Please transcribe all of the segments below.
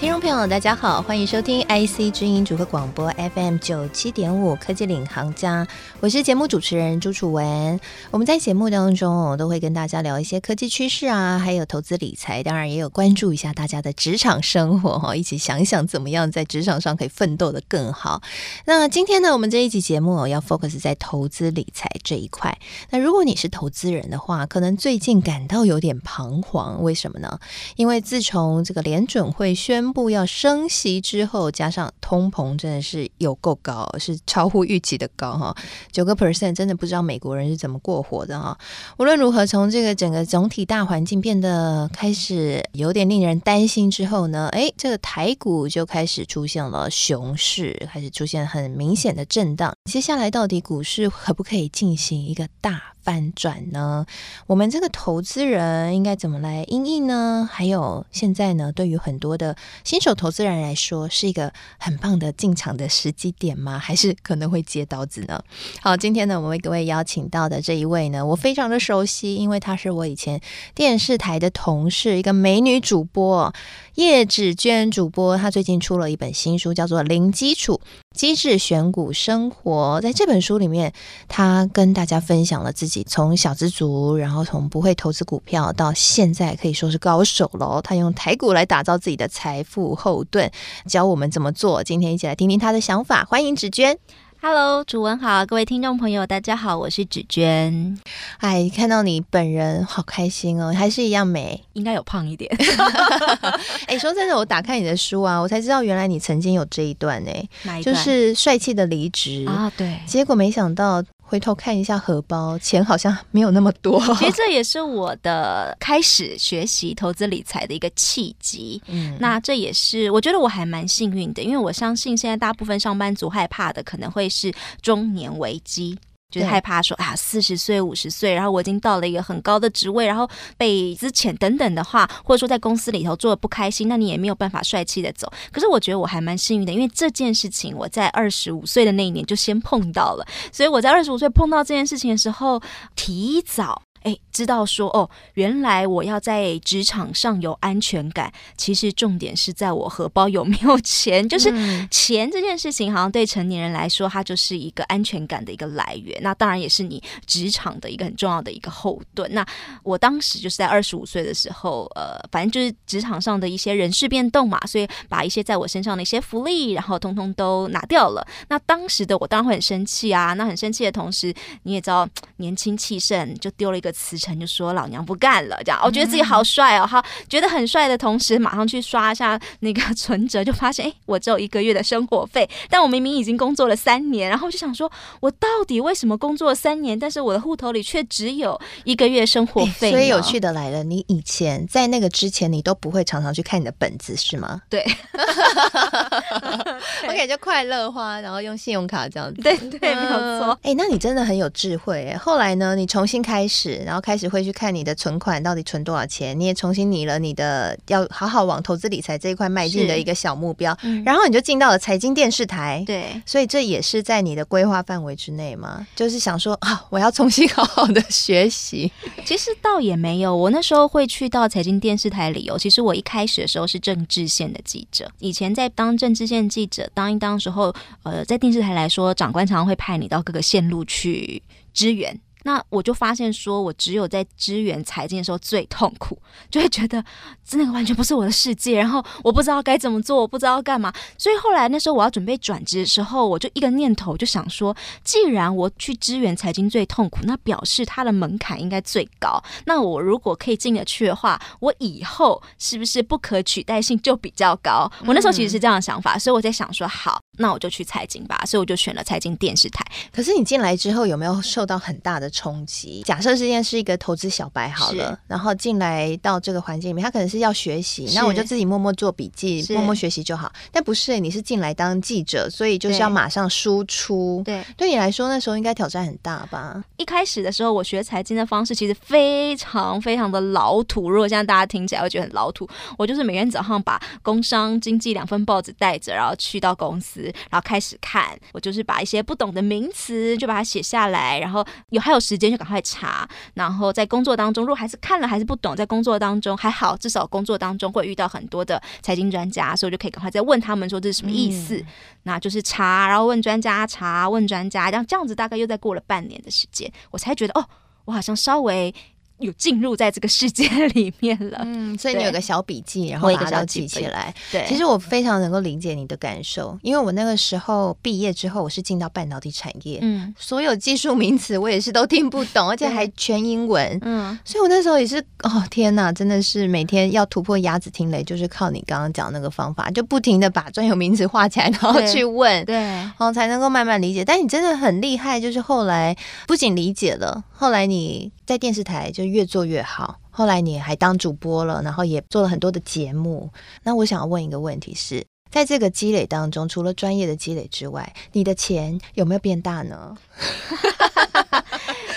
听众朋友，大家好，欢迎收听 IC 知音主客广播 FM 九七点五科技领航家，我是节目主持人朱楚文。我们在节目当中，我都会跟大家聊一些科技趋势啊，还有投资理财，当然也有关注一下大家的职场生活哈，一起想想怎么样在职场上可以奋斗的更好。那今天呢，我们这一集节目要 focus 在投资理财这一块。那如果你是投资人的话，可能最近感到有点彷徨，为什么呢？因为自从这个联准会宣要升息之后，加上通膨真的是有够高，是超乎预期的高哈，九个 percent 真的不知道美国人是怎么过活的哈。无论如何，从这个整个总体大环境变得开始有点令人担心之后呢，诶，这个台股就开始出现了熊市，开始出现很明显的震荡。接下来到底股市可不可以进行一个大翻转呢？我们这个投资人应该怎么来应应呢？还有现在呢，对于很多的新手投资人来说，是一个很棒的进场的时机点吗？还是可能会接刀子呢？好，今天呢，我们为各位邀请到的这一位呢，我非常的熟悉，因为他是我以前电视台的同事，一个美女主播叶芷娟主播。她最近出了一本新书，叫做《零基础机智选股生活》。在这本书里面，他跟大家分享了自己。从小资族，然后从不会投资股票到现在可以说是高手了。他用台股来打造自己的财富后盾，教我们怎么做。今天一起来听听他的想法。欢迎芷娟。Hello，主文好，各位听众朋友，大家好，我是芷娟。哎，看到你本人好开心哦，还是一样美，应该有胖一点。哎，说真的，我打开你的书啊，我才知道原来你曾经有这一段呢，哪一段？就是帅气的离职啊，对。结果没想到。回头看一下荷包，钱好像没有那么多。其实这也是我的开始学习投资理财的一个契机。嗯，那这也是我觉得我还蛮幸运的，因为我相信现在大部分上班族害怕的可能会是中年危机。就是害怕说啊，四十岁、五十岁，然后我已经到了一个很高的职位，然后被资遣等等的话，或者说在公司里头做的不开心，那你也没有办法帅气的走。可是我觉得我还蛮幸运的，因为这件事情我在二十五岁的那一年就先碰到了，所以我在二十五岁碰到这件事情的时候，提早。哎，知道说哦，原来我要在职场上有安全感。其实重点是在我荷包有没有钱，就是钱这件事情，好像对成年人来说，它就是一个安全感的一个来源。那当然也是你职场的一个很重要的一个后盾。那我当时就是在二十五岁的时候，呃，反正就是职场上的一些人事变动嘛，所以把一些在我身上的一些福利，然后通通都拿掉了。那当时的我当然会很生气啊。那很生气的同时，你也知道，年轻气盛，就丢了一个。辞呈就说老娘不干了，这样我觉得自己好帅哦，好，觉得很帅的同时，马上去刷一下那个存折，就发现哎，我只有一个月的生活费，但我明明已经工作了三年，然后就想说，我到底为什么工作了三年，但是我的户头里却只有一个月生活费？所以有趣的来了，你以前在那个之前，你都不会常常去看你的本子是吗？对，OK，就快乐花，然后用信用卡这样子，对对，没有错。哎，那你真的很有智慧哎。后来呢，你重新开始。然后开始会去看你的存款到底存多少钱，你也重新拟了你的要好好往投资理财这一块迈进的一个小目标，嗯、然后你就进到了财经电视台，对，所以这也是在你的规划范围之内吗？就是想说啊，我要重新好好的学习。其实倒也没有，我那时候会去到财经电视台理由，其实我一开始的时候是政治线的记者，以前在当政治线记者当一当时候，呃，在电视台来说，长官常常会派你到各个线路去支援。那我就发现，说我只有在支援财经的时候最痛苦，就会觉得那个完全不是我的世界，然后我不知道该怎么做，我不知道干嘛。所以后来那时候我要准备转职的时候，我就一个念头就想说，既然我去支援财经最痛苦，那表示它的门槛应该最高。那我如果可以进得去的话，我以后是不是不可取代性就比较高？我那时候其实是这样的想法，所以我在想说，好，那我就去财经吧。所以我就选了财经电视台。可是你进来之后有没有受到很大的冲击。假设这件是一个投资小白好了，然后进来到这个环境里面，他可能是要学习，那我就自己默默做笔记，默默学习就好。但不是，你是进来当记者，所以就是要马上输出。对，对你来说那时候应该挑战很大吧？一开始的时候，我学财经的方式其实非常非常的老土。如果现在大家听起来会觉得很老土，我就是每天早上把工商经济两份报纸带着，然后去到公司，然后开始看。我就是把一些不懂的名词就把它写下来，然后有还有时间就赶快查。然后在工作当中，如果还是看了还是不懂，在工作当中还好，至少工作当中会遇到很多的财经专家，所以我就可以赶快再问他们说这是什么意思。嗯、那就是查，然后问专家，查问专家，这样这样子大概又再过了半年的时间，我才觉得哦，我好像稍微。有进入在这个世界里面了，嗯，所以你有个小笔记，然后把它记。起来。对，其实我非常能够理解你的感受，因为我那个时候毕业之后，我是进到半导体产业，嗯，所有技术名词我也是都听不懂，而且还全英文，嗯，所以我那时候也是，哦天哪，真的是每天要突破鸭子听雷，就是靠你刚刚讲那个方法，就不停的把专有名词画起来，然后去问，对，然后才能够慢慢理解。但你真的很厉害，就是后来不仅理解了，后来你在电视台就。越做越好，后来你还当主播了，然后也做了很多的节目。那我想要问一个问题是，在这个积累当中，除了专业的积累之外，你的钱有没有变大呢？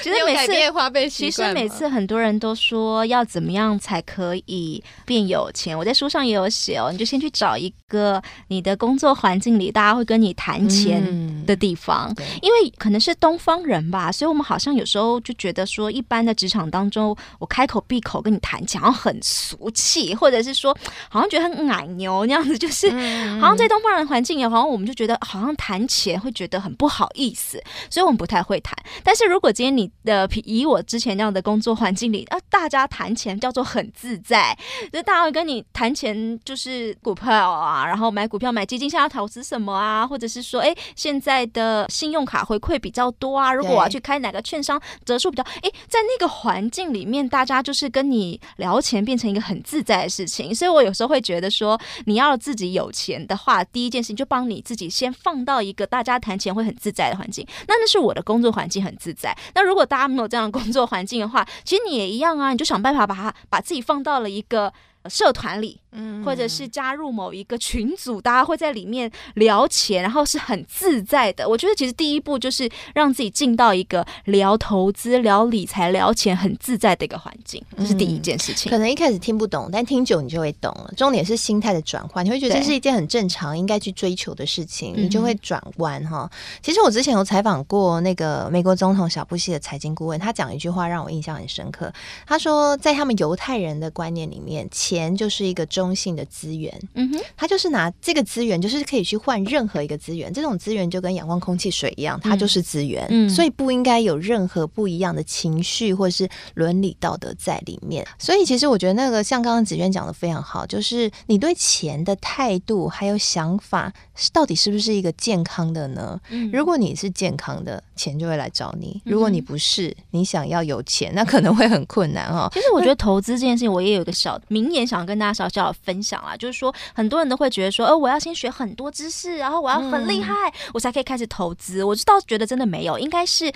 其实每次，其实每次很多人都说要怎么样才可以变有钱。我在书上也有写哦，你就先去找一个你的工作环境里大家会跟你谈钱的地方，嗯，因为可能是东方人吧，所以我们好像有时候就觉得说，一般的职场当中，我开口闭口跟你谈钱，好像很俗气，或者是说好像觉得很奶牛那样子，就是好像在东方人环境也好像我们就觉得好像谈钱会觉得很不好意思，所以我们不太会谈。但是如果今天你的以我之前那样的工作环境里啊，大家谈钱叫做很自在，就大家会跟你谈钱，就是股票啊，然后买股票、买基金，现在要投资什么啊，或者是说，哎，现在的信用卡回馈比较多啊，如果我要去开哪个券商，折数比较，哎，在那个环境里面，大家就是跟你聊钱变成一个很自在的事情，所以我有时候会觉得说，你要自己有钱的话，第一件事情就帮你自己先放到一个大家谈钱会很自在的环境，那那是我的工作环境很自在，那如果大家没有。这样的工作环境的话，其实你也一样啊，你就想办法把它把自己放到了一个社团里。嗯，或者是加入某一个群组，大家会在里面聊钱，然后是很自在的。我觉得其实第一步就是让自己进到一个聊投资、聊理财、聊钱很自在的一个环境，这是第一件事情。可能一开始听不懂，但听久你就会懂了。重点是心态的转换，你会觉得这是一件很正常、应该去追求的事情，你就会转弯哈。其实我之前有采访过那个美国总统小布希的财经顾问，他讲一句话让我印象很深刻。他说，在他们犹太人的观念里面，钱就是一个中。中性的资源，嗯哼，他就是拿这个资源，就是可以去换任何一个资源。这种资源就跟阳光、空气、水一样，它就是资源，嗯，所以不应该有任何不一样的情绪或是伦理道德在里面。所以，其实我觉得那个像刚刚子娟讲的非常好，就是你对钱的态度还有想法，到底是不是一个健康的呢？嗯，如果你是健康的，钱就会来找你；如果你不是，你想要有钱，那可能会很困难哦。其实我觉得投资这件事情，我也有一个小名言，想跟大家小小分享啊，就是说很多人都会觉得说，呃，我要先学很多知识，然后我要很厉害，嗯，我才可以开始投资。我倒是觉得真的没有，应该是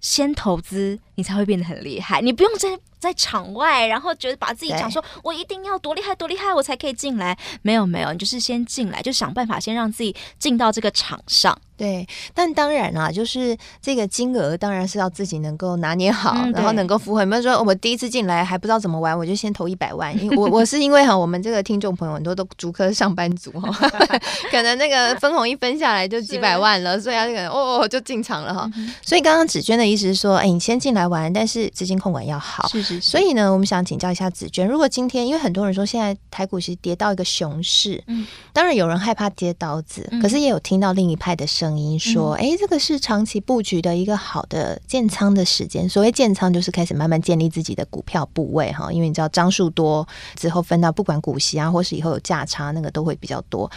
先投资，你才会变得很厉害。你不用在在场外，然后觉得把自己讲说，我一定要多厉害多厉害，我才可以进来。没有没有，你就是先进来，就想办法先让自己进到这个场上。对，但当然啦，就是这个金额当然是要自己能够拿捏好，嗯、然后能够符合。比如说，我第一次进来还不知道怎么玩，我就先投一百万。因为我 我是因为哈，我们这个听众朋友很多都竹科上班族哈，可能那个分红一分下来就几百万了，所以他这个哦哦就进场了哈。嗯、所以刚刚芷娟的意思是说，哎，你先进来玩，但是资金控管要好。是是是。所以呢，我们想请教一下子娟，如果今天因为很多人说现在台股其实跌到一个熊市，嗯，当然有人害怕跌刀子，嗯、可是也有听到另一派的声音说，哎、嗯。这个是长期布局的一个好的建仓的时间。所谓建仓，就是开始慢慢建立自己的股票部位哈。因为你知道张数多之后分到不管股息啊，或是以后有价差，那个都会比较多。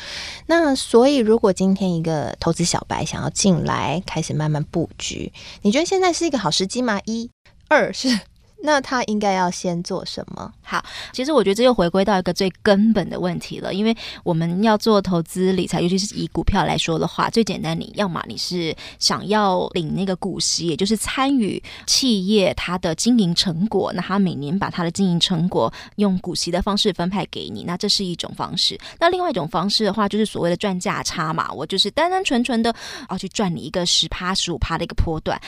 那所以，如果今天一个投资小白想要进来，开始慢慢布局，你觉得现在是一个好时机吗？一、二是。那他应该要先做什么？好，其实我觉得这又回归到一个最根本的问题了，因为我们要做投资理财，尤其是以股票来说的话，最简单，你要么你是想要领那个股息，也就是参与企业它的经营成果，那他每年把他的经营成果用股息的方式分派给你，那这是一种方式。那另外一种方式的话，就是所谓的赚价差嘛，我就是单单纯纯的要去赚你一个十趴、十五趴的一个波段。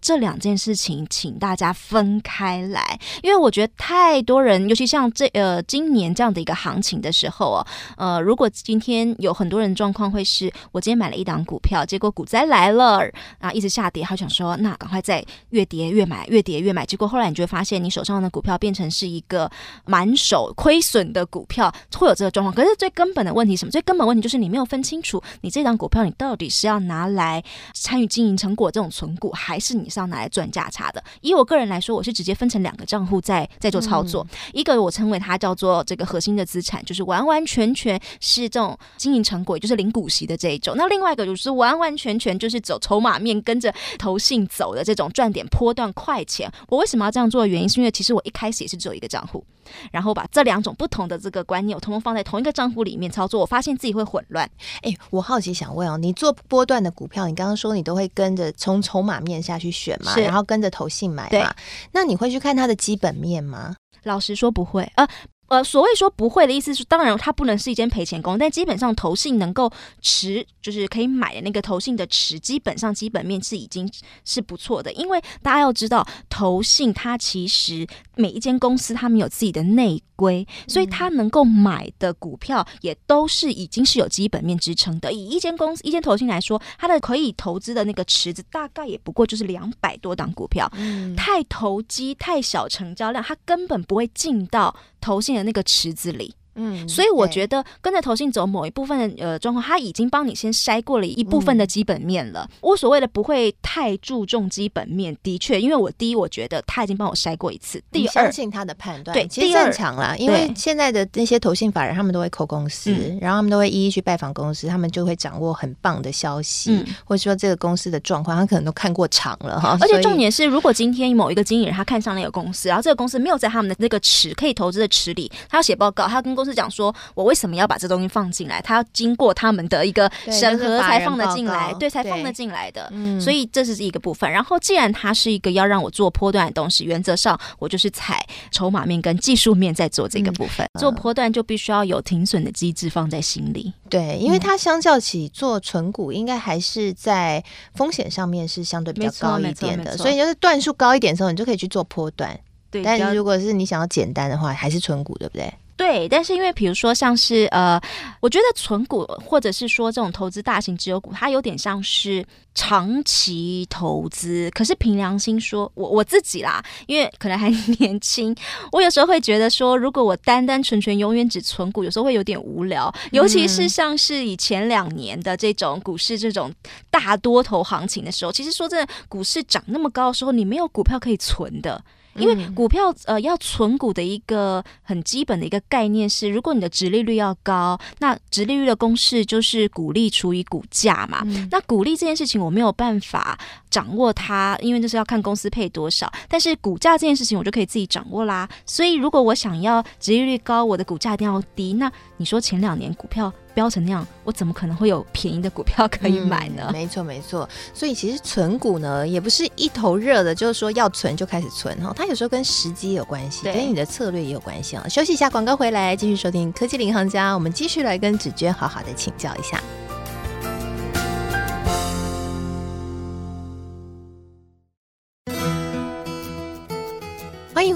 这两件事情，请大家分开来，因为我觉得太多人，尤其像这呃今年这样的一个行情的时候哦，呃，如果今天有很多人状况会是，我今天买了一档股票，结果股灾来了，啊，一直下跌，他想说，那赶快再越跌越买，越跌越买，结果后来你就会发现，你手上的股票变成是一个满手亏损的股票，会有这个状况。可是最根本的问题什么？最根本问题就是你没有分清楚，你这档股票你到底是要拿来参与经营成果这种存股，还是你？是要拿来赚价差的。以我个人来说，我是直接分成两个账户在在做操作。嗯、一个我称为它叫做这个核心的资产，就是完完全全是这种经营成果，也就是零股息的这一种。那另外一个就是完完全全就是走筹码面，跟着投信走的这种赚点波段快钱。我为什么要这样做的原因，是因为其实我一开始也是只有一个账户。然后把这两种不同的这个观念，我通通放在同一个账户里面操作，我发现自己会混乱。哎，我好奇想问哦，你做波段的股票，你刚刚说你都会跟着从筹码面下去选嘛，然后跟着投信买嘛，对，那你会去看它的基本面吗？老实说不会呃。呃，所谓说不会的意思是，当然它不能是一间赔钱工，但基本上投信能够持，就是可以买的那个投信的持，基本上基本面是已经是不错的。因为大家要知道，投信它其实每一间公司他们有自己的内规，所以他能够买的股票也都是已经是有基本面支撑的。以一间公司一间投信来说，它的可以投资的那个池子大概也不过就是两百多档股票，嗯，太投机太小成交量，它根本不会进到投信的那个池子里。嗯，所以我觉得跟着投信走某一部分的呃状况，他已经帮你先筛过了一部分的基本面了。我、嗯、所谓的不会太注重基本面，的确，因为我第一我觉得他已经帮我筛过一次，第二相信他的判断，对，其实正常啦。因为现在的那些投信法人，他们都会扣公司，然后他们都会一一去拜访公司，他们就会掌握很棒的消息，嗯、或者说这个公司的状况，他可能都看过场了哈。而且重点是，如果今天某一个经理人他看上那个公司，然后这个公司没有在他们的那个池可以投资的池里，他要写报告，他要跟公司讲说，我。为什么要把这东西放进来？它要经过他们的一个审核才放得进来，对，才放得进来的。嗯，所以这是一个部分。然后，既然它是一个要让我做波段的东西，原则上我就是踩筹码面跟技术面在做这个部分。嗯、做波段就必须要有停损的机制放在心里。对，因为它相较起做存股，应该还是在风险上面是相对比较高一点的。所以就是段数高一点的时候，你就可以去做波段。对，但是如果是你想要简单的话，还是纯股，对不对？对，但是因为比如说像是呃，我觉得存股或者是说这种投资大型持有股，它有点像是长期投资。可是凭良心说，我我自己啦，因为可能还 年轻，我有时候会觉得说，如果我单单纯纯永远只存股，有时候会有点无聊。尤其是像是以前两年的这种股市这种大多头行情的时候，其实说真的，股市涨那么高的时候，你没有股票可以存的。因为股票呃要存股的一个很基本的一个概念是，如果你的值利率要高，那值利率的公式就是股利除以股价嘛。嗯、那股利这件事情我没有办法掌握它，因为就是要看公司配多少。但是股价这件事情我就可以自己掌握啦。所以如果我想要值利率高，我的股价一定要低。那你说前两年股票飙成那样，我怎么可能会有便宜的股票可以买呢？嗯、没错，没错。所以其实存股呢，也不是一头热的，就是说要存就开始存哈。它有时候跟时机有关系，跟你的策略也有关系啊。休息一下，广告回来继续收听科技领航家，我们继续来跟子娟好好的请教一下。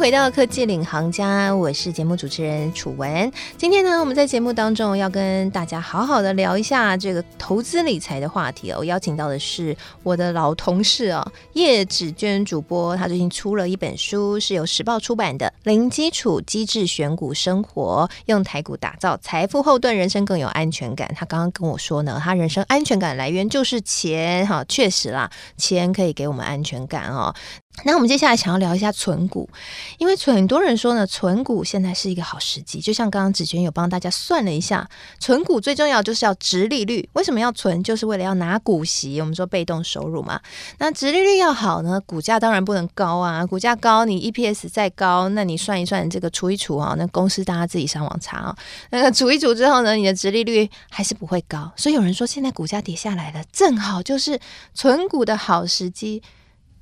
回到科技领航家，我是节目主持人楚文。今天呢，我们在节目当中要跟大家好好的聊一下这个投资理财的话题哦。我邀请到的是我的老同事哦，叶芷娟主播。她最近出了一本书，是由时报出版的《零基础机智选股生活》，用台股打造财富后盾，人生更有安全感。她刚刚跟我说呢，她人生安全感来源就是钱哈，确实啦，钱可以给我们安全感哦。那我们接下来想要聊一下存股，因为很多人说呢，存股现在是一个好时机。就像刚刚子娟有帮大家算了一下，存股最重要就是要殖利率。为什么要存？就是为了要拿股息。我们说被动收入嘛。那殖利率要好呢，股价当然不能高啊。股价高，你 EPS 再高，那你算一算这个除一除啊，那公司大家自己上网查啊。那个除一除之后呢，你的殖利率还是不会高。所以有人说现在股价跌下来了，正好就是存股的好时机。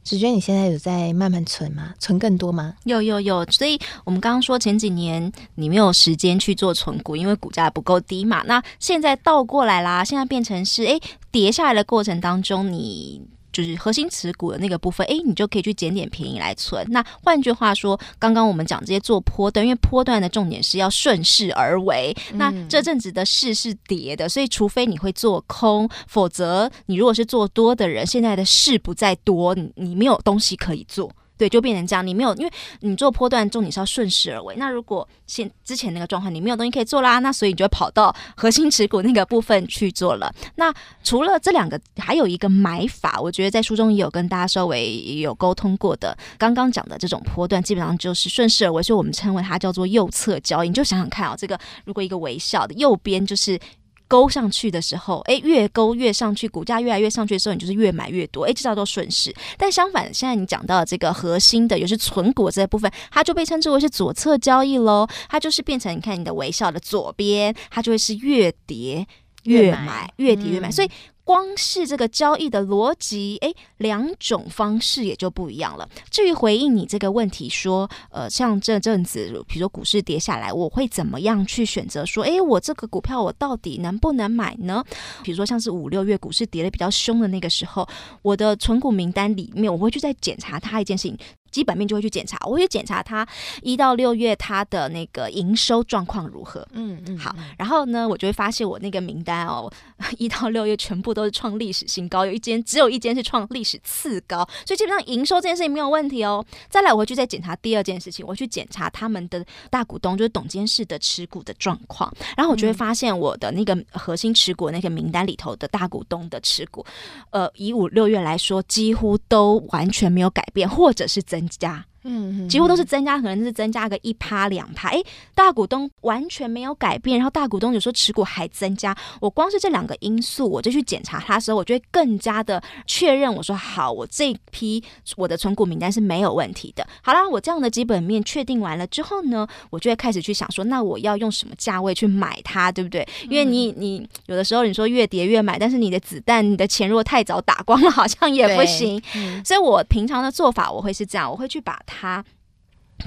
子娟，你现在有在慢慢存吗？存更多吗？有有有，所以我们刚刚说前几年你没有时间去做存股，因为股价不够低嘛。那现在倒过来啦，现在变成是诶，跌下来的过程当中你。就是核心持股的那个部分，诶，你就可以去捡点便宜来存。那换句话说，刚刚我们讲这些做波段，因为波段的重点是要顺势而为。那这阵子的势是跌的，所以除非你会做空，否则你如果是做多的人，现在的势不再多，你你没有东西可以做。对，就变成这样。你没有，因为你做波段重点是要顺势而为。那如果现之前那个状况，你没有东西可以做啦，那所以你就会跑到核心持股那个部分去做了。那除了这两个，还有一个买法，我觉得在书中也有跟大家稍微有沟通过的。刚刚讲的这种波段，基本上就是顺势而为，所以我们称为它叫做右侧交易。你就想想看啊、哦，这个如果一个微笑的右边就是。勾上去的时候，哎，越勾越上去，股价越来越上去的时候，你就是越买越多，哎，这叫做顺势。但相反，现在你讲到这个核心的，也是存股这部分，它就被称之为是左侧交易喽。它就是变成你看你的微笑的左边，它就会是越跌越买，越跌越买，所以。光是这个交易的逻辑，诶，两种方式也就不一样了。至于回应你这个问题，说，呃，像这阵子，比如说股市跌下来，我会怎么样去选择？说，诶，我这个股票我到底能不能买呢？比如说像是五六月股市跌得比较凶的那个时候，我的存股名单里面，我会去再检查它一件事情。基本面就会去检查，我会去检查它一到六月它的那个营收状况如何。嗯嗯，好，然后呢，我就会发现我那个名单哦，一到六月全部都是创历史新高，有一间只有一间是创历史次高，所以基本上营收这件事情没有问题哦。再来，我会去再检查第二件事情，我去检查他们的大股东，就是董监事的持股的状况，然后我就会发现我的那个核心持股那个名单里头的大股东的持股，呃，以五六月来说，几乎都完全没有改变，或者是增。增加。嗯，几乎都是增加，可能是增加个一趴两趴。哎，大股东完全没有改变，然后大股东有时候持股还增加。我光是这两个因素，我就去检查它的时候，我就会更加的确认。我说好，我这批我的存股名单是没有问题的。好啦，我这样的基本面确定完了之后呢，我就会开始去想说，那我要用什么价位去买它，对不对？因为你你有的时候你说越跌越买，但是你的子弹、你的钱如果太早打光了，好像也不行。嗯，所以我平常的做法我会是这样，我会去把。它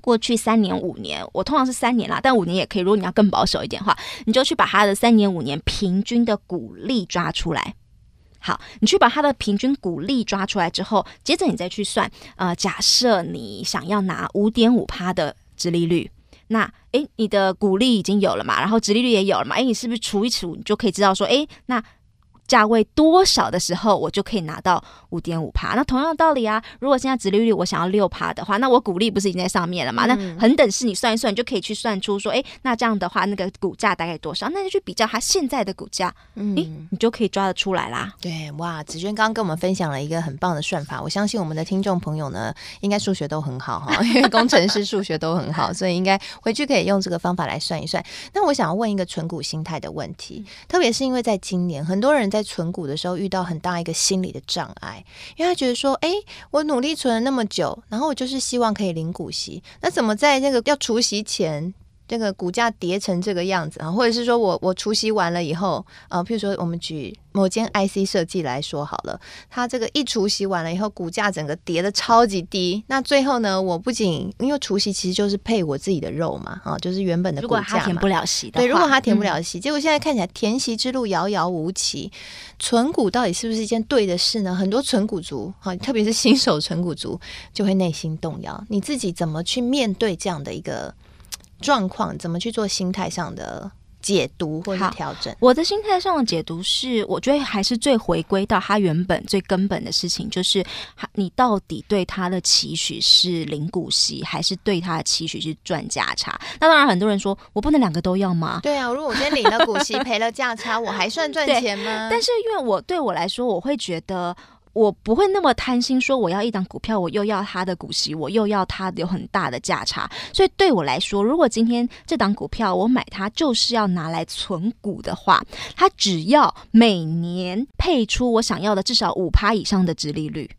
过去三年五年，我通常是三年啦，但五年也可以。如果你要更保守一点的话，你就去把它的三年五年平均的股利抓出来。好，你去把它的平均股利抓出来之后，接着你再去算。呃，假设你想要拿五点五趴的殖利率，那诶，你的股利已经有了嘛，然后殖利率也有了嘛，诶，你是不是除一除，你就可以知道说，诶，那。价位多少的时候，我就可以拿到五点五趴。那同样的道理啊，如果现在殖利率我想要六趴的话，那我股利不是已经在上面了吗？嗯、那恒等式你算一算，你就可以去算出说，哎，那这样的话，那个股价大概多少？那就去比较它现在的股价，嗯，你就可以抓得出来啦。对，哇，子娟刚刚跟我们分享了一个很棒的算法，我相信我们的听众朋友呢，应该数学都很好哈，因为工程师数学都很好，所以应该回去可以用这个方法来算一算。那我想要问一个存股心态的问题，特别是因为在今年，很多人在存股的时候遇到很大一个心理的障碍，因为他觉得说，哎，我努力存了那么久，然后我就是希望可以领股息，那怎么在那个要除息前？这个股价跌成这个样子啊，或者是说我我除夕完了以后，呃，譬如说我们举某间 IC 设计来说好了，它这个一除夕完了以后，股价整个跌的超级低。那最后呢，我不仅因为除夕其实就是配我自己的肉嘛，啊，就是原本的股价嘛。如果它填不了息的，对，如果它填不了息，嗯，结果现在看起来填息之路遥遥无期。存股到底是不是一件对的事呢？很多存股族，哈，特别是新手存股族，就会内心动摇。你自己怎么去面对这样的一个？状况怎么去做心态上的解读或者调整？我的心态上的解读是，我觉得还是最回归到他原本最根本的事情，就是你到底对他的期许是领股息，还是对他的期许是赚价差？那当然，很多人说我不能两个都要吗？对啊，如果我今天领了股息，赔了价差，我还算 赚钱吗？但是因为我对我来说，我会觉得。我不会那么贪心，说我要一档股票，我又要它的股息，我又要它有很大的价差。所以对我来说，如果今天这档股票我买它就是要拿来存股的话，它只要每年配出我想要的至少五趴以上的值利率。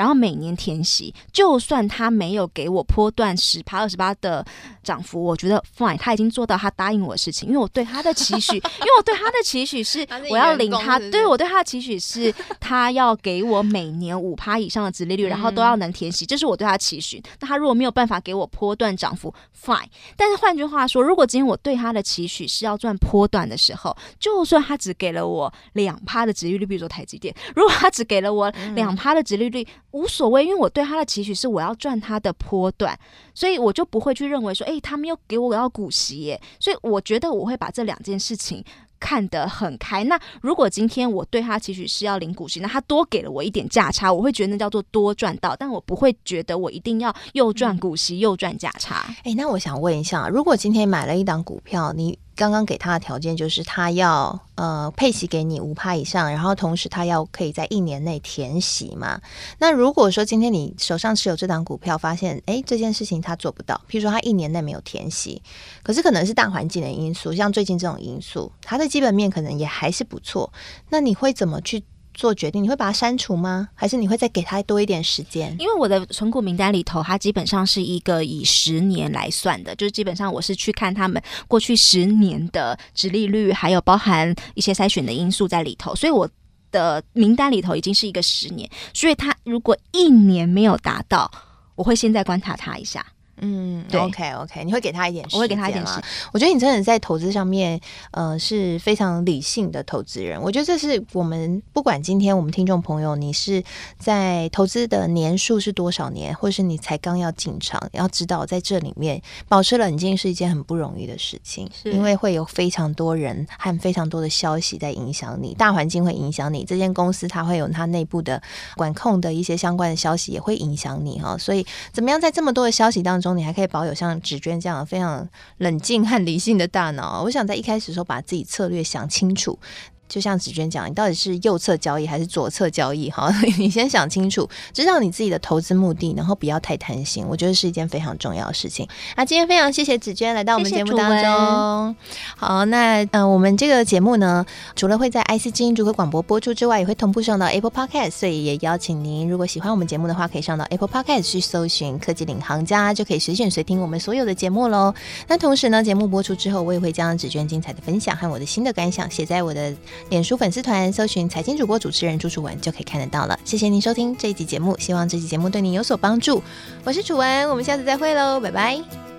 然后每年填息，就算他没有给我波段十趴二十八的涨幅，我觉得 fine，他已经做到他答应我的事情。因为我对他的期许，因为我对他的期许是我要领他，对我对他的期许是他要给我每年五趴以上的殖利率，然后都要能填息，这是我对他的期许。那他如果没有办法给我波段涨幅，fine。但是换句话说，如果今天我对他的期许是要赚波段的时候，就算他只给了我两趴的殖利率，比如说台积电，如果他只给了我两趴的殖利率。无所谓，因为我对他的期许是我要赚他的波段，所以我就不会去认为说，诶，他没有给我要股息耶，所以我觉得我会把这两件事情看得很开。那如果今天我对他期许是要领股息，那他多给了我一点价差，我会觉得那叫做多赚到，但我不会觉得我一定要又赚股息又赚价差。诶，那我想问一下，如果今天买了一档股票，你刚刚给他的条件就是他要呃配息给你五趴以上，然后同时他要可以在一年内填息嘛？那如果说今天你手上持有这档股票，发现诶这件事情他做不到，譬如说他一年内没有填息，可是可能是大环境的因素，像最近这种因素，它的基本面可能也还是不错，那你会怎么去？做决定，你会把它删除吗？还是你会再给他多一点时间？因为我的存股名单里头，它基本上是一个以十年来算的，就是基本上我是去看他们过去十年的殖利率，还有包含一些筛选的因素在里头，所以我的名单里头已经是一个十年。所以他如果一年没有达到，我会现在观察他一下。嗯，OK OK，你会给他一点时间，我会给他一点时间。我觉得你真的在投资上面，呃，是非常理性的投资人。我觉得这是我们不管今天我们听众朋友，你是在投资的年数是多少年，或是你才刚要进场，要知道在这里面保持冷静是一件很不容易的事情，是因为会有非常多人和非常多的消息在影响你，大环境会影响你，这间公司它会有它内部的管控的一些相关的消息也会影响你哈。所以，怎么样在这么多的消息当中，你还可以保有像纸娟这样非常冷静和理性的大脑。我想在一开始的时候把自己策略想清楚。就像紫娟讲，你到底是右侧交易还是左侧交易？哈，你先想清楚，知道你自己的投资目的，然后不要太贪心。我觉得是一件非常重要的事情。那今天非常谢谢紫娟来到我们节目当中。谢谢好，那嗯、呃，我们这个节目呢，除了会在 IC 之音主客广播播出之外，也会同步上到 Apple Podcast，所以也邀请您，如果喜欢我们节目的话，可以上到 Apple Podcast 去搜寻“科技领航家”，就可以随选随听我们所有的节目喽。那同时呢，节目播出之后，我也会将紫娟精彩的分享和我的新的感想写在我的。脸书粉丝团搜寻财经主播主持人朱楚文就可以看得到了。谢谢您收听这一集节目，希望这集节目对您有所帮助。我是楚文，我们下次再会喽，拜拜。